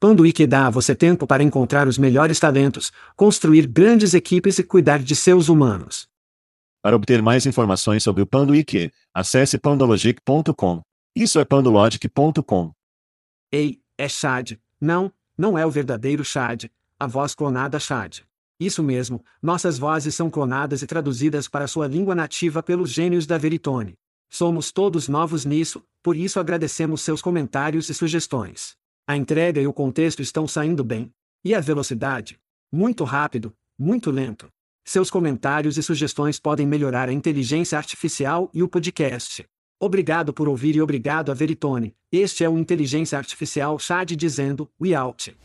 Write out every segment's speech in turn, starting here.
Panduíque dá a você tempo para encontrar os melhores talentos, construir grandes equipes e cuidar de seus humanos. Para obter mais informações sobre o Panduíque, acesse pandologic.com. Isso é pandologic.com. Ei, é Chad. Não, não é o verdadeiro Chad, a voz clonada Chad. Isso mesmo, nossas vozes são clonadas e traduzidas para sua língua nativa pelos gênios da Veritone. Somos todos novos nisso, por isso agradecemos seus comentários e sugestões. A entrega e o contexto estão saindo bem. E a velocidade? Muito rápido, muito lento. Seus comentários e sugestões podem melhorar a inteligência artificial e o podcast. Obrigado por ouvir e obrigado a Veritone. Este é o Inteligência Artificial Chad dizendo, We out.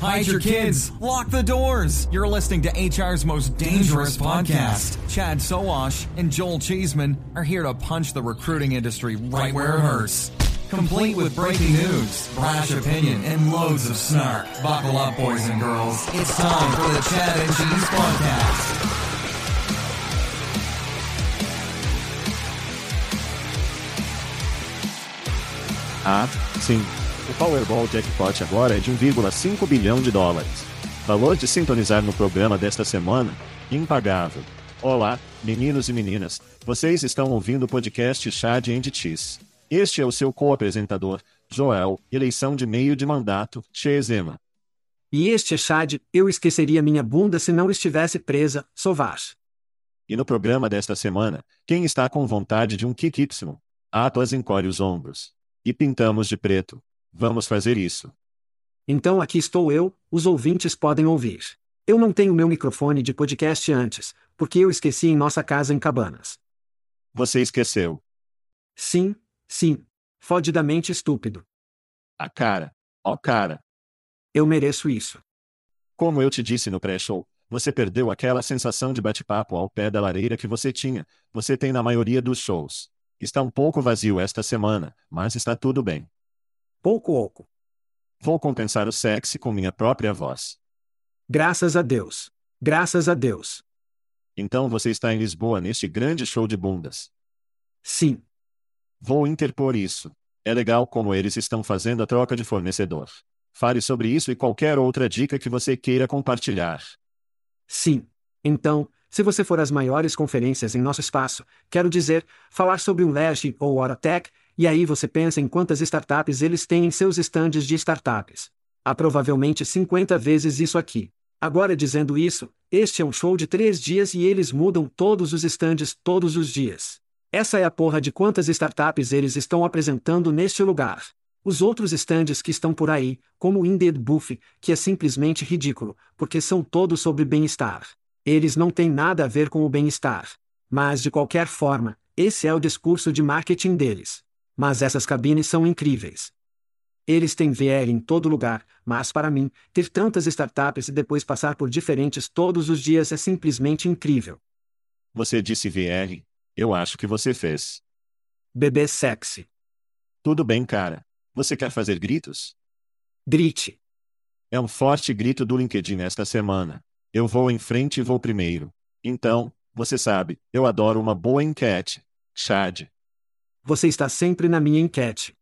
Hide your kids. Lock the doors. You're listening to HR's most dangerous podcast. Chad Soash and Joel Cheeseman are here to punch the recruiting industry right where it hurts. Complete with breaking news, brash opinion, and loads of snark. Buckle up, boys and girls. It's time for the Chad and Cheese Podcast. Ah, sim. O Powerball Jackpot agora é de 1,5 bilhão de dólares. Valor de sintonizar no programa desta semana? Impagável. Olá, meninos e meninas. Vocês estão ouvindo o podcast Chad and Cheese. Este é o seu co-apresentador, Joel, eleição de meio de mandato, Chezema. E este é Chad, eu esqueceria minha bunda se não estivesse presa, Sovash. E no programa desta semana, quem está com vontade de um kick Y? Atlas encolhe os ombros. E pintamos de preto. Vamos fazer isso. Então aqui estou eu, os ouvintes podem ouvir. Eu não tenho meu microfone de podcast antes, porque eu esqueci em nossa casa em Cabanas. Você esqueceu. Sim, sim. Fodidamente estúpido. A cara. Ó oh, cara. Eu mereço isso. Como eu te disse no pré-show, você perdeu aquela sensação de bate-papo ao pé da lareira que você tinha, você tem na maioria dos shows. Está um pouco vazio esta semana, mas está tudo bem. Pouco oco. Vou compensar o sexy com minha própria voz. Graças a Deus. Graças a Deus. Então você está em Lisboa neste grande show de bundas. Sim. Vou interpor isso. É legal como eles estão fazendo a troca de fornecedor. Fale sobre isso e qualquer outra dica que você queira compartilhar. Sim. Então, se você for às maiores conferências em nosso espaço, quero dizer, falar sobre um Lash ou Oratech, e aí você pensa em quantas startups eles têm em seus estandes de startups. Há provavelmente 50 vezes isso aqui. Agora dizendo isso, este é um show de três dias e eles mudam todos os estandes todos os dias. Essa é a porra de quantas startups eles estão apresentando neste lugar. Os outros estandes que estão por aí, como o Indeed Buff, que é simplesmente ridículo, porque são todos sobre bem-estar. Eles não têm nada a ver com o bem-estar. Mas de qualquer forma, esse é o discurso de marketing deles. Mas essas cabines são incríveis. Eles têm VR em todo lugar, mas para mim, ter tantas startups e depois passar por diferentes todos os dias é simplesmente incrível. Você disse VR? Eu acho que você fez. Bebê sexy. Tudo bem, cara. Você quer fazer gritos? Grite. É um forte grito do LinkedIn esta semana. Eu vou em frente e vou primeiro. Então, você sabe, eu adoro uma boa enquete. Chad. Você está sempre na minha enquete.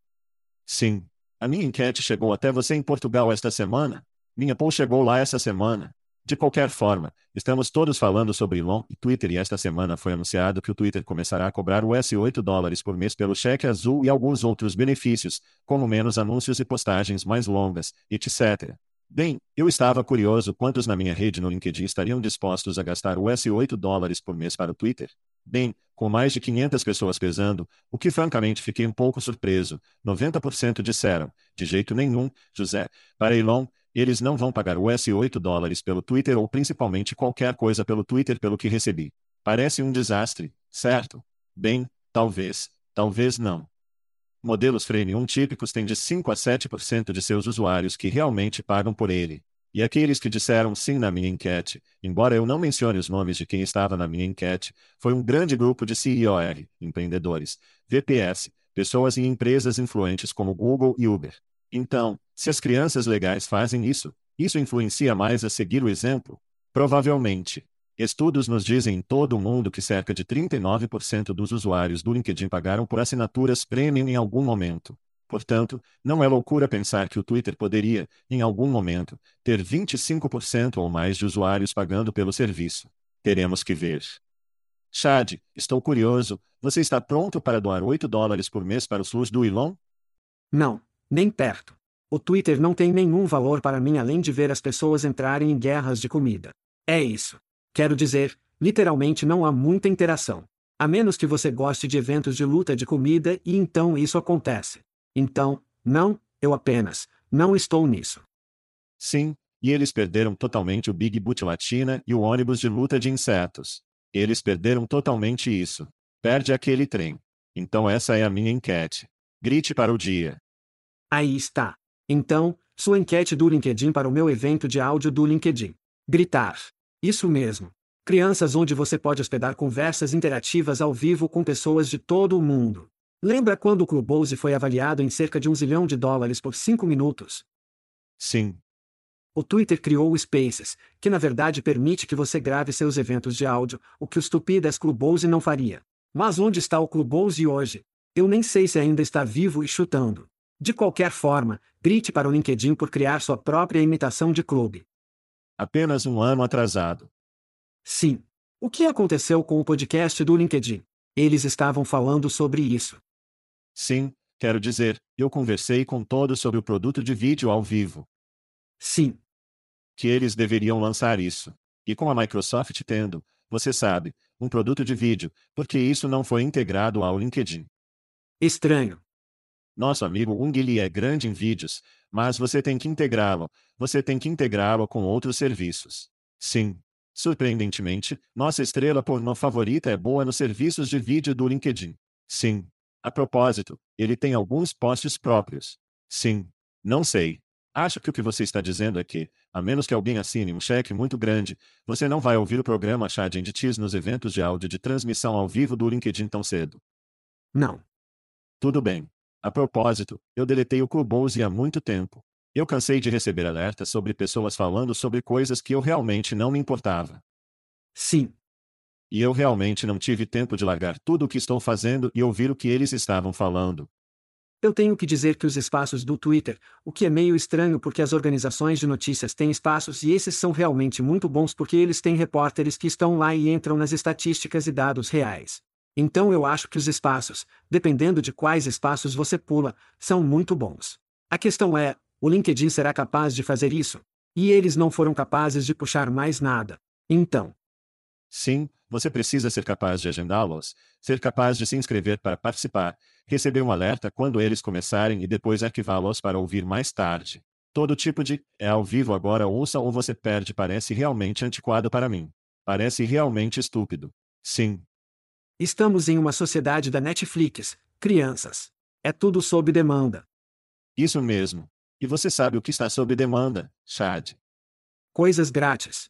Sim. A minha enquete chegou até você em Portugal esta semana? Minha poll chegou lá essa semana. De qualquer forma, estamos todos falando sobre Elon e Twitter e esta semana foi anunciado que o Twitter começará a cobrar US 8 dólares por mês pelo cheque azul e alguns outros benefícios, como menos anúncios e postagens mais longas, etc. Bem, eu estava curioso quantos na minha rede no LinkedIn estariam dispostos a gastar US 8 dólares por mês para o Twitter. Bem, com mais de 500 pessoas pesando, o que francamente fiquei um pouco surpreso. 90% disseram, de jeito nenhum, José, para Elon, eles não vão pagar US 8 dólares pelo Twitter ou principalmente qualquer coisa pelo Twitter pelo que recebi. Parece um desastre, certo? Bem, talvez, talvez não. Modelos Freemium típicos têm de 5 a 7% de seus usuários que realmente pagam por ele. E aqueles que disseram sim na minha enquete, embora eu não mencione os nomes de quem estava na minha enquete, foi um grande grupo de CIOR, empreendedores, VPS, pessoas e empresas influentes como Google e Uber. Então, se as crianças legais fazem isso, isso influencia mais a seguir o exemplo? Provavelmente. Estudos nos dizem em todo o mundo que cerca de 39% dos usuários do LinkedIn pagaram por assinaturas premium em algum momento. Portanto, não é loucura pensar que o Twitter poderia, em algum momento, ter 25% ou mais de usuários pagando pelo serviço. Teremos que ver. Chad, estou curioso. Você está pronto para doar 8 dólares por mês para o SUS do Elon? Não, nem perto. O Twitter não tem nenhum valor para mim além de ver as pessoas entrarem em guerras de comida. É isso. Quero dizer, literalmente não há muita interação. A menos que você goste de eventos de luta de comida e então isso acontece. Então, não, eu apenas, não estou nisso. Sim, e eles perderam totalmente o Big Boot Latina e o ônibus de luta de insetos. Eles perderam totalmente isso. Perde aquele trem. Então essa é a minha enquete. Grite para o dia. Aí está. Então, sua enquete do LinkedIn para o meu evento de áudio do LinkedIn. Gritar. Isso mesmo. Crianças onde você pode hospedar conversas interativas ao vivo com pessoas de todo o mundo. Lembra quando o Clubhouse foi avaliado em cerca de um zilhão de dólares por cinco minutos? Sim. O Twitter criou o Spaces, que na verdade permite que você grave seus eventos de áudio, o que o Stupidas Clubhouse não faria. Mas onde está o Clubhouse hoje? Eu nem sei se ainda está vivo e chutando. De qualquer forma, grite para o LinkedIn por criar sua própria imitação de clube. Apenas um ano atrasado. Sim. O que aconteceu com o podcast do LinkedIn? Eles estavam falando sobre isso. Sim, quero dizer, eu conversei com todos sobre o produto de vídeo ao vivo. Sim. Que eles deveriam lançar isso. E com a Microsoft tendo, você sabe, um produto de vídeo, porque isso não foi integrado ao LinkedIn. Estranho. Nosso amigo Ungili é grande em vídeos, mas você tem que integrá-lo, você tem que integrá-lo com outros serviços. Sim. Surpreendentemente, nossa estrela pornô favorita é boa nos serviços de vídeo do LinkedIn. Sim. A propósito, ele tem alguns posts próprios. Sim. Não sei. Acho que o que você está dizendo é que, a menos que alguém assine um cheque muito grande, você não vai ouvir o programa Chad Cheese nos eventos de áudio de transmissão ao vivo do LinkedIn tão cedo. Não. Tudo bem. A propósito, eu deletei o Clubhouse há muito tempo. Eu cansei de receber alertas sobre pessoas falando sobre coisas que eu realmente não me importava. Sim. E eu realmente não tive tempo de largar tudo o que estou fazendo e ouvir o que eles estavam falando. Eu tenho que dizer que os espaços do Twitter, o que é meio estranho porque as organizações de notícias têm espaços e esses são realmente muito bons porque eles têm repórteres que estão lá e entram nas estatísticas e dados reais. Então eu acho que os espaços, dependendo de quais espaços você pula, são muito bons. A questão é: o LinkedIn será capaz de fazer isso? E eles não foram capazes de puxar mais nada. Então, Sim, você precisa ser capaz de agendá-los, ser capaz de se inscrever para participar, receber um alerta quando eles começarem e depois arquivá-los para ouvir mais tarde. Todo tipo de é ao vivo agora ouça ou você perde parece realmente antiquado para mim. Parece realmente estúpido. Sim. Estamos em uma sociedade da Netflix, crianças. É tudo sob demanda. Isso mesmo. E você sabe o que está sob demanda, Chad. Coisas grátis.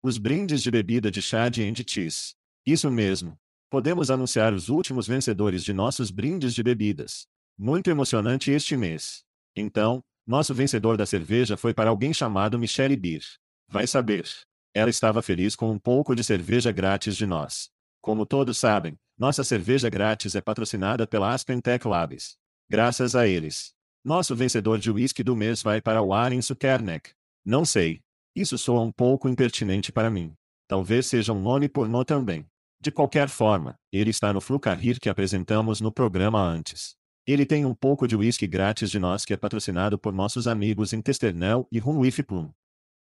Os brindes de bebida de Chad and Cheese. Isso mesmo. Podemos anunciar os últimos vencedores de nossos brindes de bebidas. Muito emocionante este mês. Então, nosso vencedor da cerveja foi para alguém chamado Michelle Beer. Vai saber. Ela estava feliz com um pouco de cerveja grátis de nós. Como todos sabem, nossa cerveja grátis é patrocinada pela Aspen Tech Labs. Graças a eles. Nosso vencedor de whisky do mês vai para o Aaron Sukernek. Não sei. Isso soa um pouco impertinente para mim. Talvez seja um nome pornô também. De qualquer forma, ele está no Flucarrir que apresentamos no programa antes. Ele tem um pouco de whisky grátis de nós que é patrocinado por nossos amigos em Testernel e Runwif.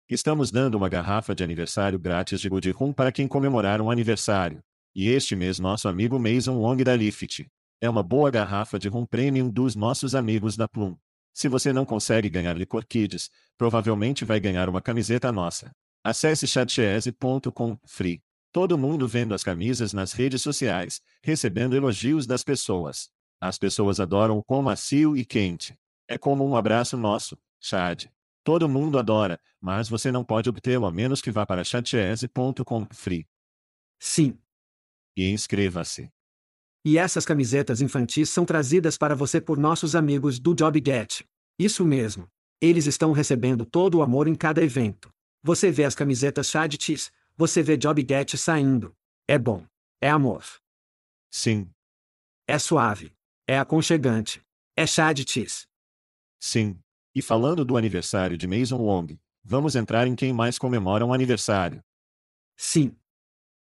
Estamos dando uma garrafa de aniversário grátis de Good Rum para quem comemorar um aniversário. E este mês nosso amigo Mason Long da Lift. É uma boa garrafa de rum premium dos nossos amigos da Plum. Se você não consegue ganhar licor kids, provavelmente vai ganhar uma camiseta nossa. Acesse chatchese.com free. Todo mundo vendo as camisas nas redes sociais, recebendo elogios das pessoas. As pessoas adoram o quão macio e quente. É como um abraço nosso, Chad. Todo mundo adora, mas você não pode obtê-lo a menos que vá para chatchese.com free. Sim. E inscreva-se. E essas camisetas infantis são trazidas para você por nossos amigos do JobGet. Isso mesmo. Eles estão recebendo todo o amor em cada evento. Você vê as camisetas Cheese, você vê JobGet saindo. É bom. É amor. Sim. É suave. É aconchegante. É Cheese. Sim. E falando do aniversário de Mason Wong, vamos entrar em quem mais comemora um aniversário. Sim.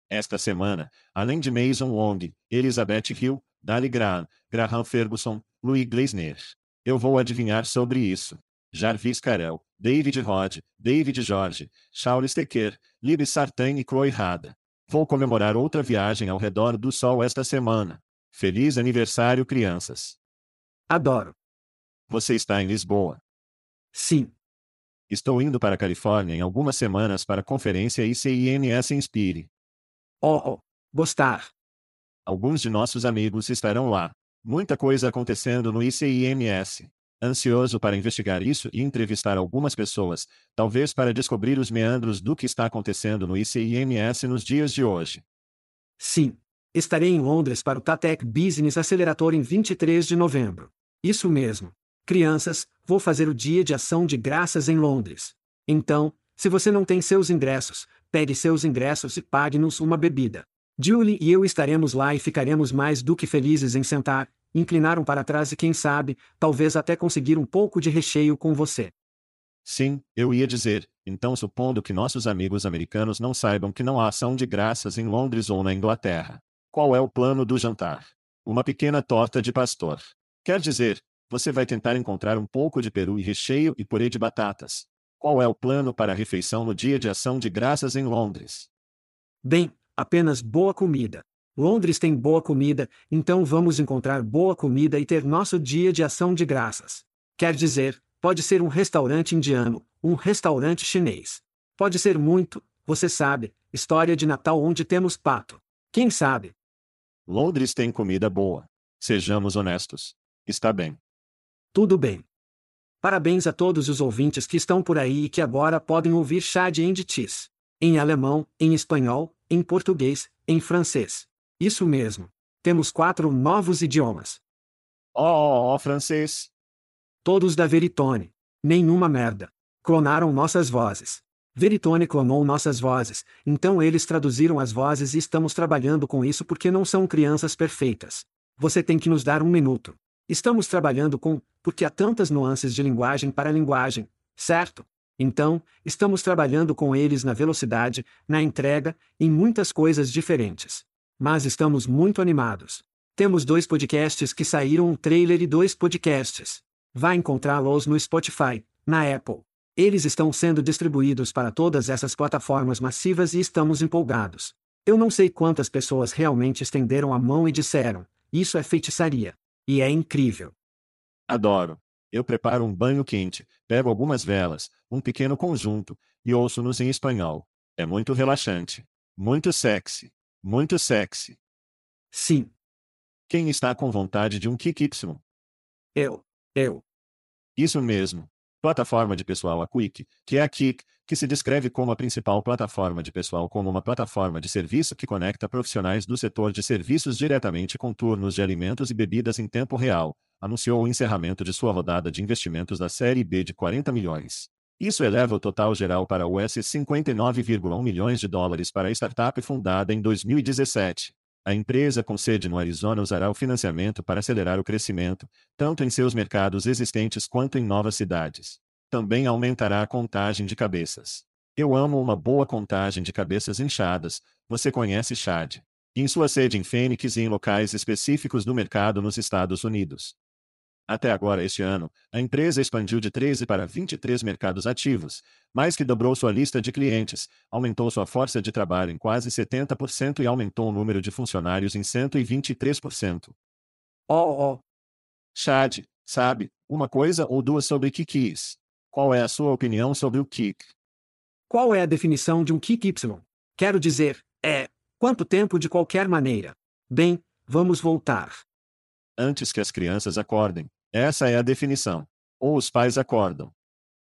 Esta semana, além de Mason Wong, Elizabeth Hill, Dali Graham, Graham Ferguson, Louis Gleisner. Eu vou adivinhar sobre isso. Jarvis Carell, David Rod, David George, Charles Tequer, Libby Sartain e Croy Rada. Vou comemorar outra viagem ao redor do sol esta semana. Feliz aniversário, crianças. Adoro. Você está em Lisboa. Sim. Estou indo para a Califórnia em algumas semanas para a conferência ICINS Inspire. Oh, oh. Gostar. Alguns de nossos amigos estarão lá. Muita coisa acontecendo no ICIMS. Ansioso para investigar isso e entrevistar algumas pessoas, talvez para descobrir os meandros do que está acontecendo no ICIMS nos dias de hoje. Sim. Estarei em Londres para o Tatec Business Accelerator em 23 de novembro. Isso mesmo. Crianças, vou fazer o dia de ação de graças em Londres. Então, se você não tem seus ingressos, pegue seus ingressos e pague-nos uma bebida. Julie e eu estaremos lá e ficaremos mais do que felizes em sentar, inclinar um para trás e quem sabe, talvez até conseguir um pouco de recheio com você. Sim, eu ia dizer, então supondo que nossos amigos americanos não saibam que não há ação de graças em Londres ou na Inglaterra. Qual é o plano do jantar? Uma pequena torta de pastor. Quer dizer, você vai tentar encontrar um pouco de peru e recheio e purê de batatas. Qual é o plano para a refeição no dia de ação de graças em Londres? Bem, apenas boa comida. Londres tem boa comida, então vamos encontrar boa comida e ter nosso dia de ação de graças. Quer dizer, pode ser um restaurante indiano, um restaurante chinês. Pode ser muito, você sabe, história de Natal onde temos pato. Quem sabe? Londres tem comida boa. Sejamos honestos. Está bem. Tudo bem. Parabéns a todos os ouvintes que estão por aí e que agora podem ouvir Chad and Cheese. Em alemão, em espanhol, em português, em francês. Isso mesmo. Temos quatro novos idiomas. Oh, oh, oh, francês. Todos da Veritone. Nenhuma merda. Clonaram nossas vozes. Veritone clonou nossas vozes, então eles traduziram as vozes e estamos trabalhando com isso porque não são crianças perfeitas. Você tem que nos dar um minuto. Estamos trabalhando com, porque há tantas nuances de linguagem para linguagem, certo? Então, estamos trabalhando com eles na velocidade, na entrega, em muitas coisas diferentes. Mas estamos muito animados. Temos dois podcasts que saíram um trailer e dois podcasts. Vá encontrá-los no Spotify, na Apple. Eles estão sendo distribuídos para todas essas plataformas massivas e estamos empolgados. Eu não sei quantas pessoas realmente estenderam a mão e disseram: Isso é feitiçaria. E é incrível. Adoro. Eu preparo um banho quente, pego algumas velas, um pequeno conjunto, e ouço-nos em espanhol. É muito relaxante. Muito sexy. Muito sexy. Sim. Quem está com vontade de um Kik Y? Eu. Eu. Isso mesmo. Plataforma de pessoal a Quick, que é a Kik, que se descreve como a principal plataforma de pessoal como uma plataforma de serviço que conecta profissionais do setor de serviços diretamente com turnos de alimentos e bebidas em tempo real, anunciou o encerramento de sua rodada de investimentos da série B de 40 milhões. Isso eleva o total geral para US 59,1 milhões de dólares para a startup fundada em 2017. A empresa com sede no Arizona usará o financiamento para acelerar o crescimento, tanto em seus mercados existentes quanto em novas cidades. Também aumentará a contagem de cabeças. Eu amo uma boa contagem de cabeças inchadas, você conhece Chad. Em sua sede em Phoenix e em locais específicos do mercado nos Estados Unidos. Até agora este ano, a empresa expandiu de 13 para 23 mercados ativos, mais que dobrou sua lista de clientes, aumentou sua força de trabalho em quase 70% e aumentou o número de funcionários em 123%. Oh, oh. Chad, sabe, uma coisa ou duas sobre Kikis. Qual é a sua opinião sobre o Kik? Qual é a definição de um kick Y? Quero dizer, é, quanto tempo de qualquer maneira. Bem, vamos voltar. Antes que as crianças acordem. Essa é a definição. Ou os pais acordam.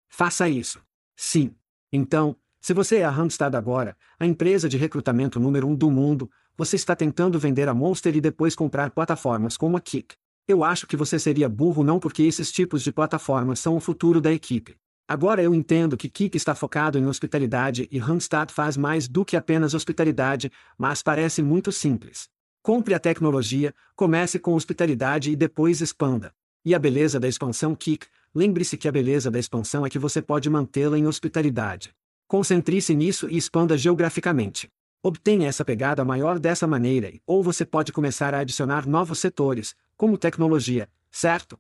Faça isso. Sim. Então, se você é a Randstad agora, a empresa de recrutamento número um do mundo, você está tentando vender a Monster e depois comprar plataformas como a Kik. Eu acho que você seria burro não porque esses tipos de plataformas são o futuro da equipe. Agora eu entendo que Kik está focado em hospitalidade e Randstad faz mais do que apenas hospitalidade, mas parece muito simples. Compre a tecnologia, comece com hospitalidade e depois expanda. E a beleza da expansão Kik, lembre-se que a beleza da expansão é que você pode mantê-la em hospitalidade. Concentre-se nisso e expanda geograficamente. Obtenha essa pegada maior dessa maneira ou você pode começar a adicionar novos setores, como tecnologia, certo?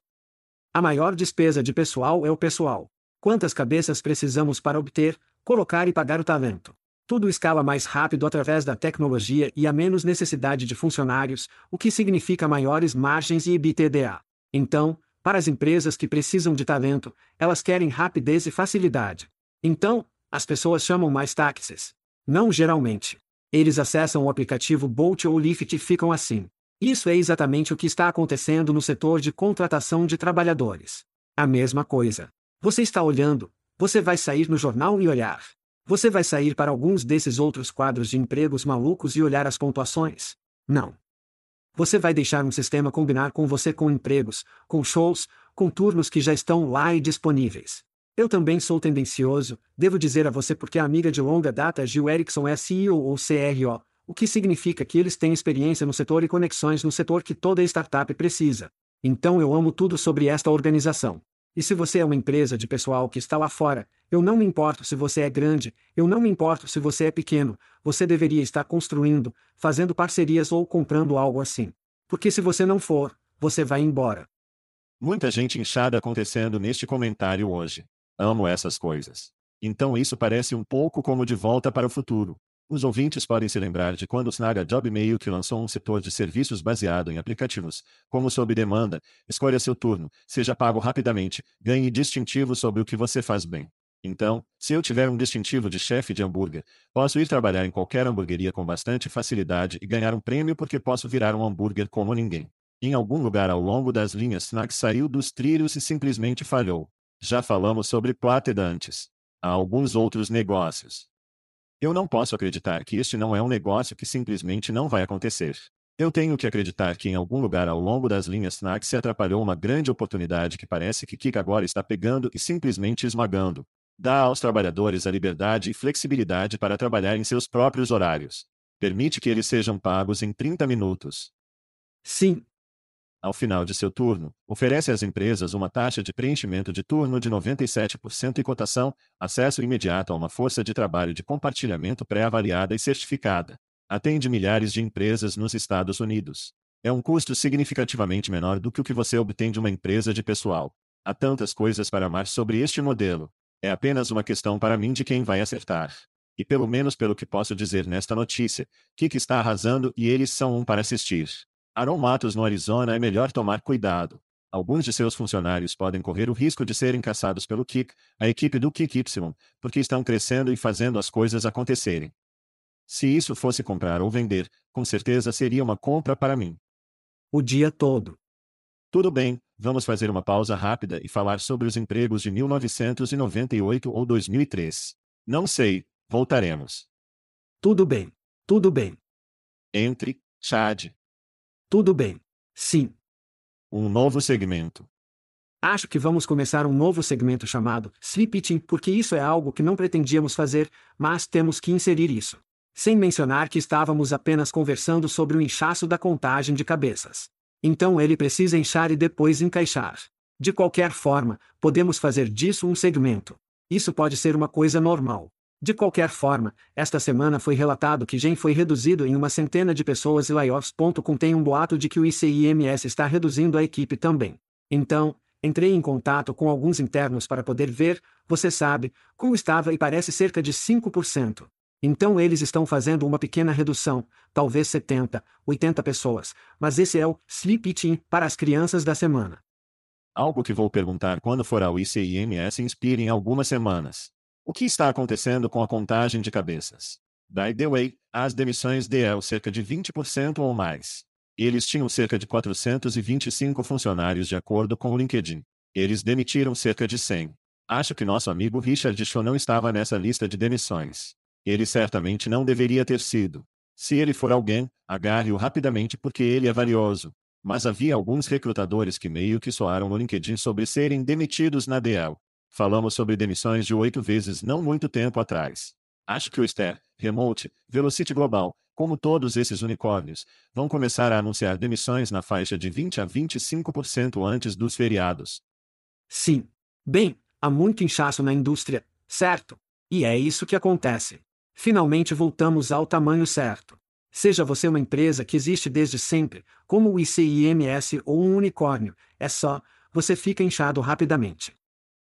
A maior despesa de pessoal é o pessoal. Quantas cabeças precisamos para obter, colocar e pagar o talento? Tudo escala mais rápido através da tecnologia e há menos necessidade de funcionários, o que significa maiores margens e EBITDA. Então, para as empresas que precisam de talento, elas querem rapidez e facilidade. Então, as pessoas chamam mais táxis. Não geralmente. Eles acessam o aplicativo Bolt ou Lyft e ficam assim. Isso é exatamente o que está acontecendo no setor de contratação de trabalhadores. A mesma coisa. Você está olhando, você vai sair no jornal e olhar. Você vai sair para alguns desses outros quadros de empregos malucos e olhar as pontuações? Não. Você vai deixar um sistema combinar com você com empregos, com shows, com turnos que já estão lá e disponíveis. Eu também sou tendencioso, devo dizer a você porque a amiga de longa data Gil Erickson é CEO ou CRO, o que significa que eles têm experiência no setor e conexões no setor que toda startup precisa. Então eu amo tudo sobre esta organização. E se você é uma empresa de pessoal que está lá fora, eu não me importo se você é grande, eu não me importo se você é pequeno, você deveria estar construindo, fazendo parcerias ou comprando algo assim. Porque se você não for, você vai embora. Muita gente inchada acontecendo neste comentário hoje. Amo essas coisas. Então isso parece um pouco como De Volta para o Futuro. Os ouvintes podem se lembrar de quando o Snaga Job meio que lançou um setor de serviços baseado em aplicativos, como sob demanda, escolha seu turno, seja pago rapidamente, ganhe distintivo sobre o que você faz bem. Então, se eu tiver um distintivo de chefe de hambúrguer, posso ir trabalhar em qualquer hamburgueria com bastante facilidade e ganhar um prêmio porque posso virar um hambúrguer como ninguém. Em algum lugar ao longo das linhas Snack saiu dos trilhos e simplesmente falhou. Já falamos sobre Plated antes. Há alguns outros negócios. Eu não posso acreditar que este não é um negócio que simplesmente não vai acontecer. Eu tenho que acreditar que em algum lugar ao longo das linhas SNAC se atrapalhou uma grande oportunidade que parece que Kik agora está pegando e simplesmente esmagando. Dá aos trabalhadores a liberdade e flexibilidade para trabalhar em seus próprios horários. Permite que eles sejam pagos em 30 minutos. Sim, ao final de seu turno, oferece às empresas uma taxa de preenchimento de turno de 97% e cotação, acesso imediato a uma força de trabalho de compartilhamento pré-avaliada e certificada. Atende milhares de empresas nos Estados Unidos. É um custo significativamente menor do que o que você obtém de uma empresa de pessoal. Há tantas coisas para amar sobre este modelo. É apenas uma questão para mim de quem vai acertar. E pelo menos pelo que posso dizer nesta notícia, Kik está arrasando e eles são um para assistir. Aaron Matos no Arizona é melhor tomar cuidado. Alguns de seus funcionários podem correr o risco de serem caçados pelo Kik, a equipe do Kik Y, porque estão crescendo e fazendo as coisas acontecerem. Se isso fosse comprar ou vender, com certeza seria uma compra para mim. O dia todo. Tudo bem, vamos fazer uma pausa rápida e falar sobre os empregos de 1998 ou 2003. Não sei, voltaremos. Tudo bem. Tudo bem. Entre, Chad, tudo bem. Sim. Um novo segmento. Acho que vamos começar um novo segmento chamado Sleep porque isso é algo que não pretendíamos fazer, mas temos que inserir isso. Sem mencionar que estávamos apenas conversando sobre o inchaço da contagem de cabeças. Então ele precisa inchar e depois encaixar. De qualquer forma, podemos fazer disso um segmento. Isso pode ser uma coisa normal. De qualquer forma, esta semana foi relatado que GEM foi reduzido em uma centena de pessoas e layoffs. Contém um boato de que o ICIMS está reduzindo a equipe também. Então, entrei em contato com alguns internos para poder ver, você sabe, como estava e parece cerca de 5%. Então eles estão fazendo uma pequena redução, talvez 70, 80 pessoas, mas esse é o sleep team para as crianças da semana. Algo que vou perguntar quando for ao ICIMS Inspire em algumas semanas. O que está acontecendo com a contagem de cabeças? By the way, as demissões DL cerca de 20% ou mais. Eles tinham cerca de 425 funcionários de acordo com o LinkedIn. Eles demitiram cerca de 100. Acho que nosso amigo Richard Shaw não estava nessa lista de demissões. Ele certamente não deveria ter sido. Se ele for alguém, agarre-o rapidamente porque ele é valioso. Mas havia alguns recrutadores que meio que soaram no LinkedIn sobre serem demitidos na DL. Falamos sobre demissões de oito vezes não muito tempo atrás. Acho que o Ster, Remote, Velocity Global, como todos esses unicórnios, vão começar a anunciar demissões na faixa de 20 a 25% antes dos feriados. Sim. Bem, há muito inchaço na indústria, certo? E é isso que acontece. Finalmente voltamos ao tamanho certo. Seja você uma empresa que existe desde sempre, como o ICIMS ou um unicórnio, é só, você fica inchado rapidamente.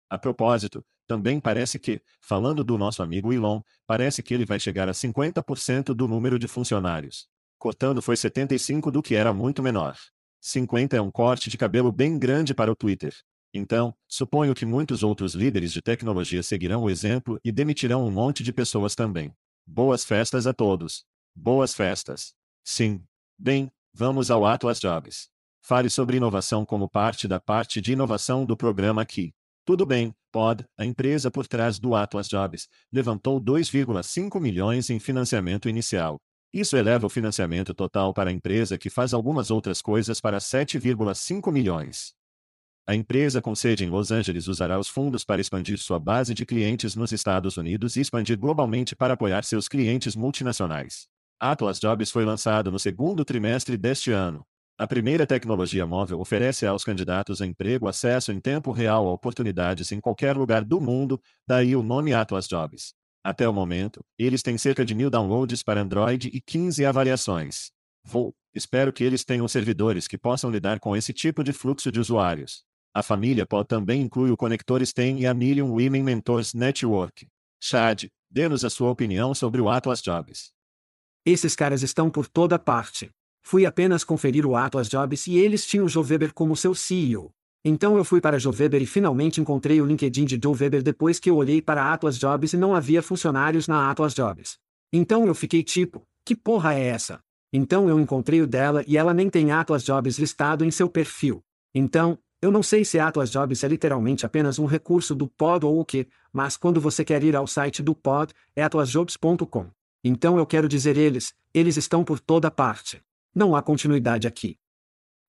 A propósito, também parece que, falando do nosso amigo Elon, parece que ele vai chegar a 50% do número de funcionários. Cortando foi 75 do que era muito menor. 50 é um corte de cabelo bem grande para o Twitter. Então, suponho que muitos outros líderes de tecnologia seguirão o exemplo e demitirão um monte de pessoas também. Boas festas a todos. Boas festas. Sim. Bem, vamos ao Atlas Jobs. Fale sobre inovação como parte da parte de inovação do programa aqui. Tudo bem, Pod, a empresa por trás do Atlas Jobs, levantou 2,5 milhões em financiamento inicial. Isso eleva o financiamento total para a empresa que faz algumas outras coisas para 7,5 milhões. A empresa com sede em Los Angeles usará os fundos para expandir sua base de clientes nos Estados Unidos e expandir globalmente para apoiar seus clientes multinacionais. Atlas Jobs foi lançado no segundo trimestre deste ano. A primeira tecnologia móvel oferece aos candidatos a emprego acesso em tempo real a oportunidades em qualquer lugar do mundo, daí o nome Atlas Jobs. Até o momento, eles têm cerca de mil downloads para Android e 15 avaliações. Vou, espero que eles tenham servidores que possam lidar com esse tipo de fluxo de usuários. A família pode também inclui o conector STEM e a Million Women Mentors Network. Chad, dê-nos a sua opinião sobre o Atlas Jobs. Esses caras estão por toda parte. Fui apenas conferir o Atlas Jobs e eles tinham Joe Weber como seu CEO. Então eu fui para Joe Weber e finalmente encontrei o LinkedIn de Joe Weber depois que eu olhei para Atlas Jobs e não havia funcionários na Atlas Jobs. Então eu fiquei tipo, que porra é essa? Então eu encontrei o dela e ela nem tem Atlas Jobs listado em seu perfil. Então, eu não sei se Atlas Jobs é literalmente apenas um recurso do pod ou o que, mas quando você quer ir ao site do pod, é atlasjobs.com. Então eu quero dizer eles, eles estão por toda parte. Não há continuidade aqui.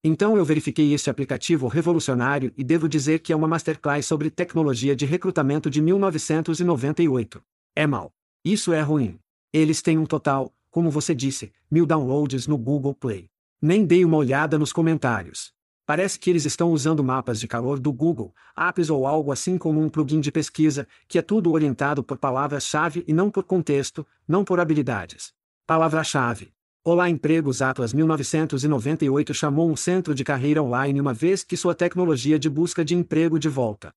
Então eu verifiquei este aplicativo revolucionário e devo dizer que é uma masterclass sobre tecnologia de recrutamento de 1998. É mal. Isso é ruim. Eles têm um total, como você disse, mil downloads no Google Play. Nem dei uma olhada nos comentários. Parece que eles estão usando mapas de calor do Google, Apps ou algo assim como um plugin de pesquisa, que é tudo orientado por palavras-chave e não por contexto, não por habilidades. Palavra-chave. Olá Empregos Atlas 1998 chamou um centro de carreira online uma vez que sua tecnologia de busca de emprego de volta.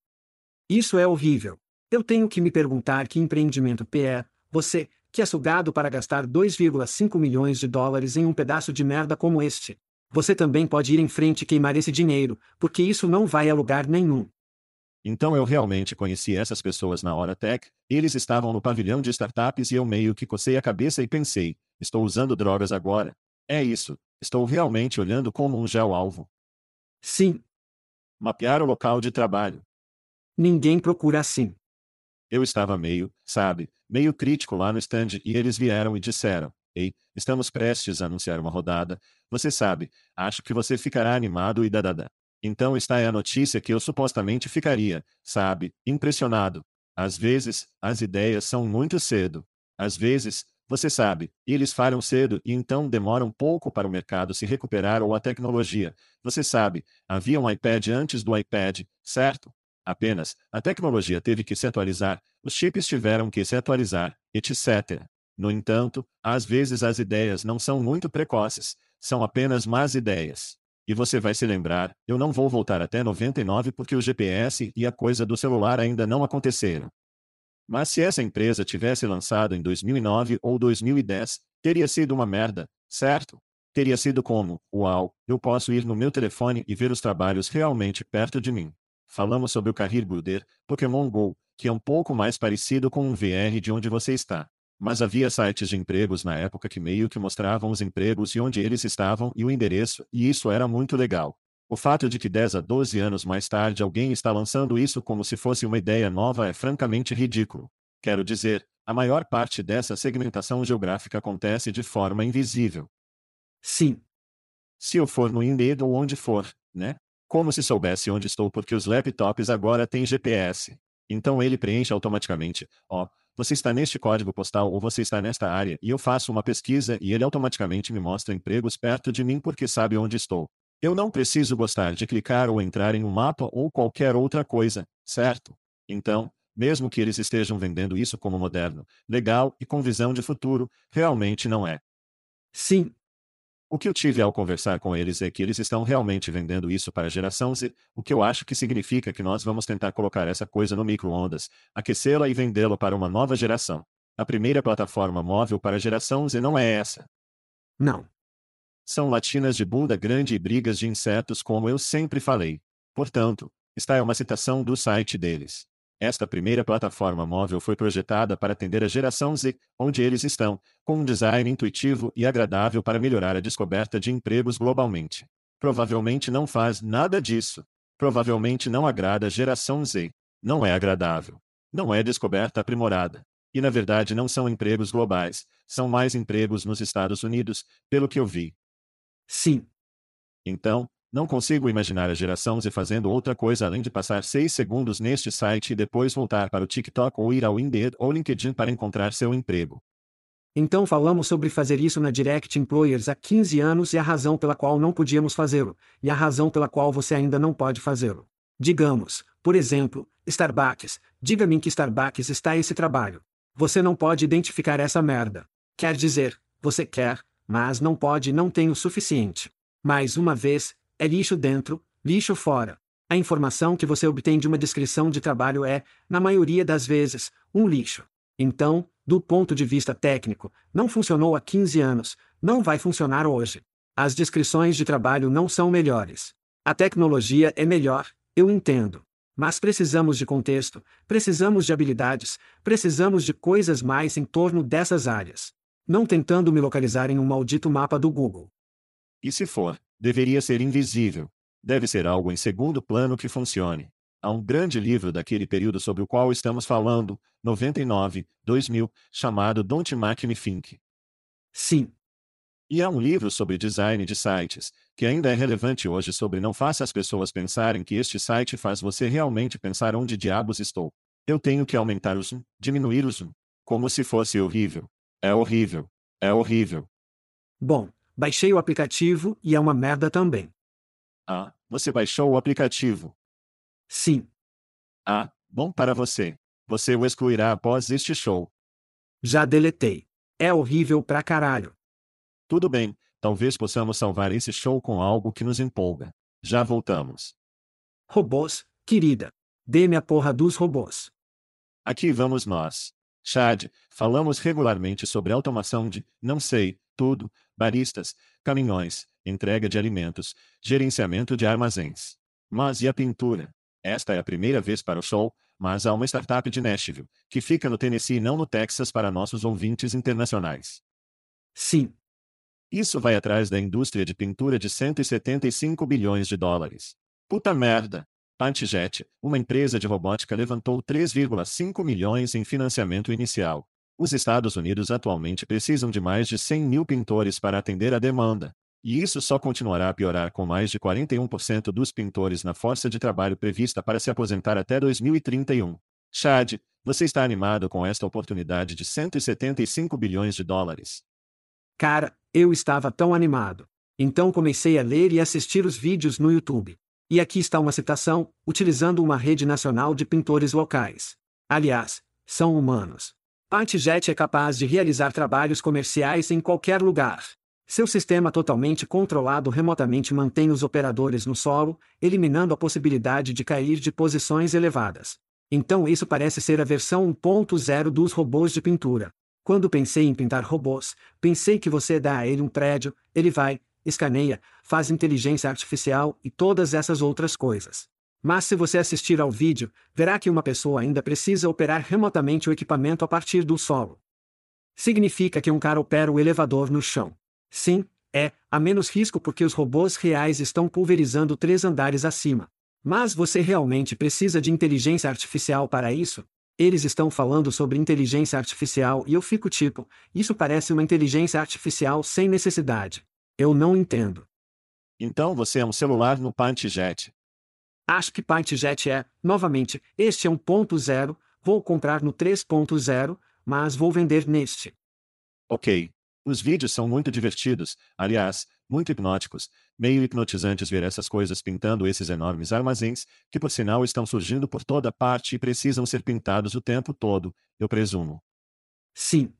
Isso é horrível. Eu tenho que me perguntar que empreendimento P é, você, que é sugado para gastar 2,5 milhões de dólares em um pedaço de merda como este. Você também pode ir em frente e queimar esse dinheiro, porque isso não vai a lugar nenhum. Então eu realmente conheci essas pessoas na hora tech, eles estavam no pavilhão de startups e eu meio que cocei a cabeça e pensei, estou usando drogas agora. É isso, estou realmente olhando como um gel-alvo. Sim. Mapear o local de trabalho. Ninguém procura assim. Eu estava meio, sabe, meio crítico lá no stand e eles vieram e disseram: Ei, estamos prestes a anunciar uma rodada. Você sabe, acho que você ficará animado e dadada. Então está é a notícia que eu supostamente ficaria, sabe, impressionado. Às vezes, as ideias são muito cedo. Às vezes, você sabe, eles falham cedo e então demoram pouco para o mercado se recuperar ou a tecnologia. Você sabe, havia um iPad antes do iPad, certo? Apenas, a tecnologia teve que se atualizar, os chips tiveram que se atualizar, etc. No entanto, às vezes as ideias não são muito precoces, são apenas más ideias. E você vai se lembrar, eu não vou voltar até 99 porque o GPS e a coisa do celular ainda não aconteceram. Mas se essa empresa tivesse lançado em 2009 ou 2010, teria sido uma merda, certo? Teria sido como, uau, eu posso ir no meu telefone e ver os trabalhos realmente perto de mim. Falamos sobre o Career Builder, Pokémon GO, que é um pouco mais parecido com um VR de onde você está. Mas havia sites de empregos na época que meio que mostravam os empregos e onde eles estavam e o endereço, e isso era muito legal. O fato de que 10 a 12 anos mais tarde alguém está lançando isso como se fosse uma ideia nova é francamente ridículo. Quero dizer, a maior parte dessa segmentação geográfica acontece de forma invisível. Sim. Se eu for no Indeed ou onde for, né? Como se soubesse onde estou porque os laptops agora têm GPS. Então ele preenche automaticamente, ó, oh, você está neste código postal ou você está nesta área, e eu faço uma pesquisa e ele automaticamente me mostra empregos perto de mim porque sabe onde estou. Eu não preciso gostar de clicar ou entrar em um mapa ou qualquer outra coisa, certo? Então, mesmo que eles estejam vendendo isso como moderno, legal e com visão de futuro, realmente não é. Sim, o que eu tive ao conversar com eles é que eles estão realmente vendendo isso para a geração Z, o que eu acho que significa que nós vamos tentar colocar essa coisa no micro-ondas, aquecê-la e vendê-la para uma nova geração. A primeira plataforma móvel para a geração Z não é essa. Não. São latinas de bunda grande e brigas de insetos como eu sempre falei. Portanto, está é uma citação do site deles. Esta primeira plataforma móvel foi projetada para atender a geração Z, onde eles estão, com um design intuitivo e agradável para melhorar a descoberta de empregos globalmente. Provavelmente não faz nada disso. Provavelmente não agrada a geração Z. Não é agradável. Não é descoberta aprimorada. E na verdade não são empregos globais, são mais empregos nos Estados Unidos, pelo que eu vi. Sim. Então, não consigo imaginar a geração Z fazendo outra coisa além de passar seis segundos neste site e depois voltar para o TikTok ou ir ao Indeed ou LinkedIn para encontrar seu emprego. Então falamos sobre fazer isso na Direct Employers há 15 anos e a razão pela qual não podíamos fazê-lo, e a razão pela qual você ainda não pode fazê-lo. Digamos, por exemplo, Starbucks. Diga-me que Starbucks está esse trabalho. Você não pode identificar essa merda. Quer dizer, você quer, mas não pode não tem o suficiente. Mais uma vez, é lixo dentro, lixo fora. A informação que você obtém de uma descrição de trabalho é, na maioria das vezes, um lixo. Então, do ponto de vista técnico, não funcionou há 15 anos, não vai funcionar hoje. As descrições de trabalho não são melhores. A tecnologia é melhor, eu entendo. Mas precisamos de contexto, precisamos de habilidades, precisamos de coisas mais em torno dessas áreas. Não tentando me localizar em um maldito mapa do Google. E se for, deveria ser invisível. Deve ser algo em segundo plano que funcione. Há um grande livro daquele período sobre o qual estamos falando, 99, 2000, chamado Don't Make Me Think. Sim. E há um livro sobre design de sites, que ainda é relevante hoje sobre não faça as pessoas pensarem que este site faz você realmente pensar onde diabos estou. Eu tenho que aumentar o zoom, diminuir o zoom. Como se fosse horrível. É horrível. É horrível. Bom, Baixei o aplicativo e é uma merda também. Ah, você baixou o aplicativo? Sim. Ah, bom para você. Você o excluirá após este show. Já deletei. É horrível pra caralho. Tudo bem, talvez possamos salvar esse show com algo que nos empolga. Já voltamos. Robôs, querida. Dê-me a porra dos robôs. Aqui vamos nós. Chad, falamos regularmente sobre automação de, não sei, tudo, baristas, caminhões, entrega de alimentos, gerenciamento de armazéns. Mas e a pintura? Esta é a primeira vez para o show, mas há uma startup de Nashville, que fica no Tennessee e não no Texas para nossos ouvintes internacionais. Sim. Isso vai atrás da indústria de pintura de 175 bilhões de dólares. Puta merda! Pantjet, uma empresa de robótica levantou 3,5 milhões em financiamento inicial. Os Estados Unidos atualmente precisam de mais de 100 mil pintores para atender a demanda. E isso só continuará a piorar com mais de 41% dos pintores na força de trabalho prevista para se aposentar até 2031. Chad, você está animado com esta oportunidade de 175 bilhões de dólares? Cara, eu estava tão animado. Então comecei a ler e assistir os vídeos no YouTube. E aqui está uma citação, utilizando uma rede nacional de pintores locais. Aliás, são humanos. Antjet é capaz de realizar trabalhos comerciais em qualquer lugar. Seu sistema totalmente controlado remotamente mantém os operadores no solo, eliminando a possibilidade de cair de posições elevadas. Então isso parece ser a versão 1.0 dos robôs de pintura. Quando pensei em pintar robôs, pensei que você dá a ele um prédio, ele vai, escaneia, faz inteligência artificial e todas essas outras coisas. Mas se você assistir ao vídeo, verá que uma pessoa ainda precisa operar remotamente o equipamento a partir do solo. Significa que um cara opera o elevador no chão. Sim, é, há menos risco porque os robôs reais estão pulverizando três andares acima. Mas você realmente precisa de inteligência artificial para isso? Eles estão falando sobre inteligência artificial e eu fico tipo, isso parece uma inteligência artificial sem necessidade. Eu não entendo. Então você é um celular no PantJet. Acho que PantJet é, novamente, este é um ponto zero, vou comprar no 3.0, mas vou vender neste. Ok. Os vídeos são muito divertidos, aliás, muito hipnóticos, meio hipnotizantes ver essas coisas pintando esses enormes armazéns, que por sinal estão surgindo por toda parte e precisam ser pintados o tempo todo, eu presumo. Sim.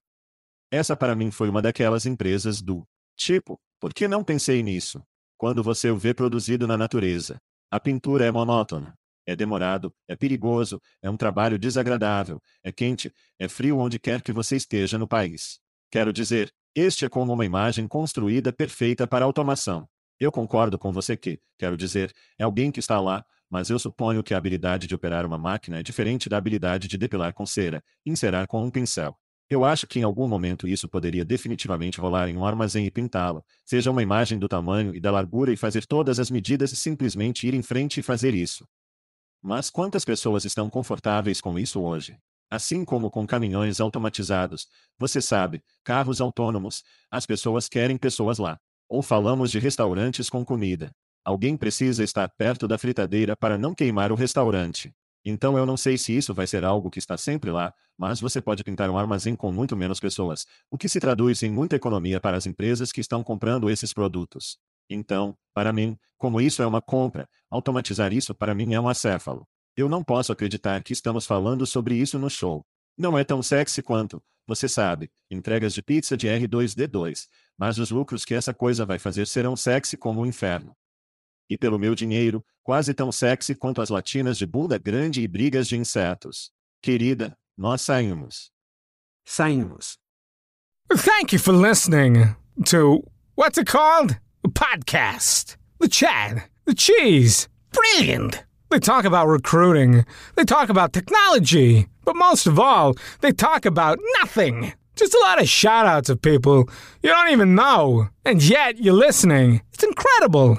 Essa para mim foi uma daquelas empresas do tipo, por que não pensei nisso? Quando você o vê produzido na natureza. A pintura é monótona. É demorado, é perigoso, é um trabalho desagradável, é quente, é frio onde quer que você esteja no país. Quero dizer, este é como uma imagem construída perfeita para automação. Eu concordo com você que, quero dizer, é alguém que está lá, mas eu suponho que a habilidade de operar uma máquina é diferente da habilidade de depilar com cera, encerar com um pincel. Eu acho que em algum momento isso poderia definitivamente rolar em um armazém e pintá-lo, seja uma imagem do tamanho e da largura e fazer todas as medidas e simplesmente ir em frente e fazer isso. Mas quantas pessoas estão confortáveis com isso hoje? Assim como com caminhões automatizados, você sabe, carros autônomos, as pessoas querem pessoas lá. Ou falamos de restaurantes com comida. Alguém precisa estar perto da fritadeira para não queimar o restaurante. Então eu não sei se isso vai ser algo que está sempre lá, mas você pode pintar um armazém com muito menos pessoas, o que se traduz em muita economia para as empresas que estão comprando esses produtos. Então, para mim, como isso é uma compra, automatizar isso para mim é um acéfalo. Eu não posso acreditar que estamos falando sobre isso no show. Não é tão sexy quanto, você sabe, entregas de pizza de R2D2, mas os lucros que essa coisa vai fazer serão sexy como o inferno. E pelo meu dinheiro, quase tão sexy quanto as latinas de bunda grande e brigas de insetos. Querida, nós saímos. Saímos. Thank you for listening to what's it called? A podcast. The Chad. The Cheese. Brilliant. They talk about recruiting. They talk about technology. But most of all, they talk about nothing. Just a lot of shout outs of people you don't even know. And yet you're listening. It's incredible.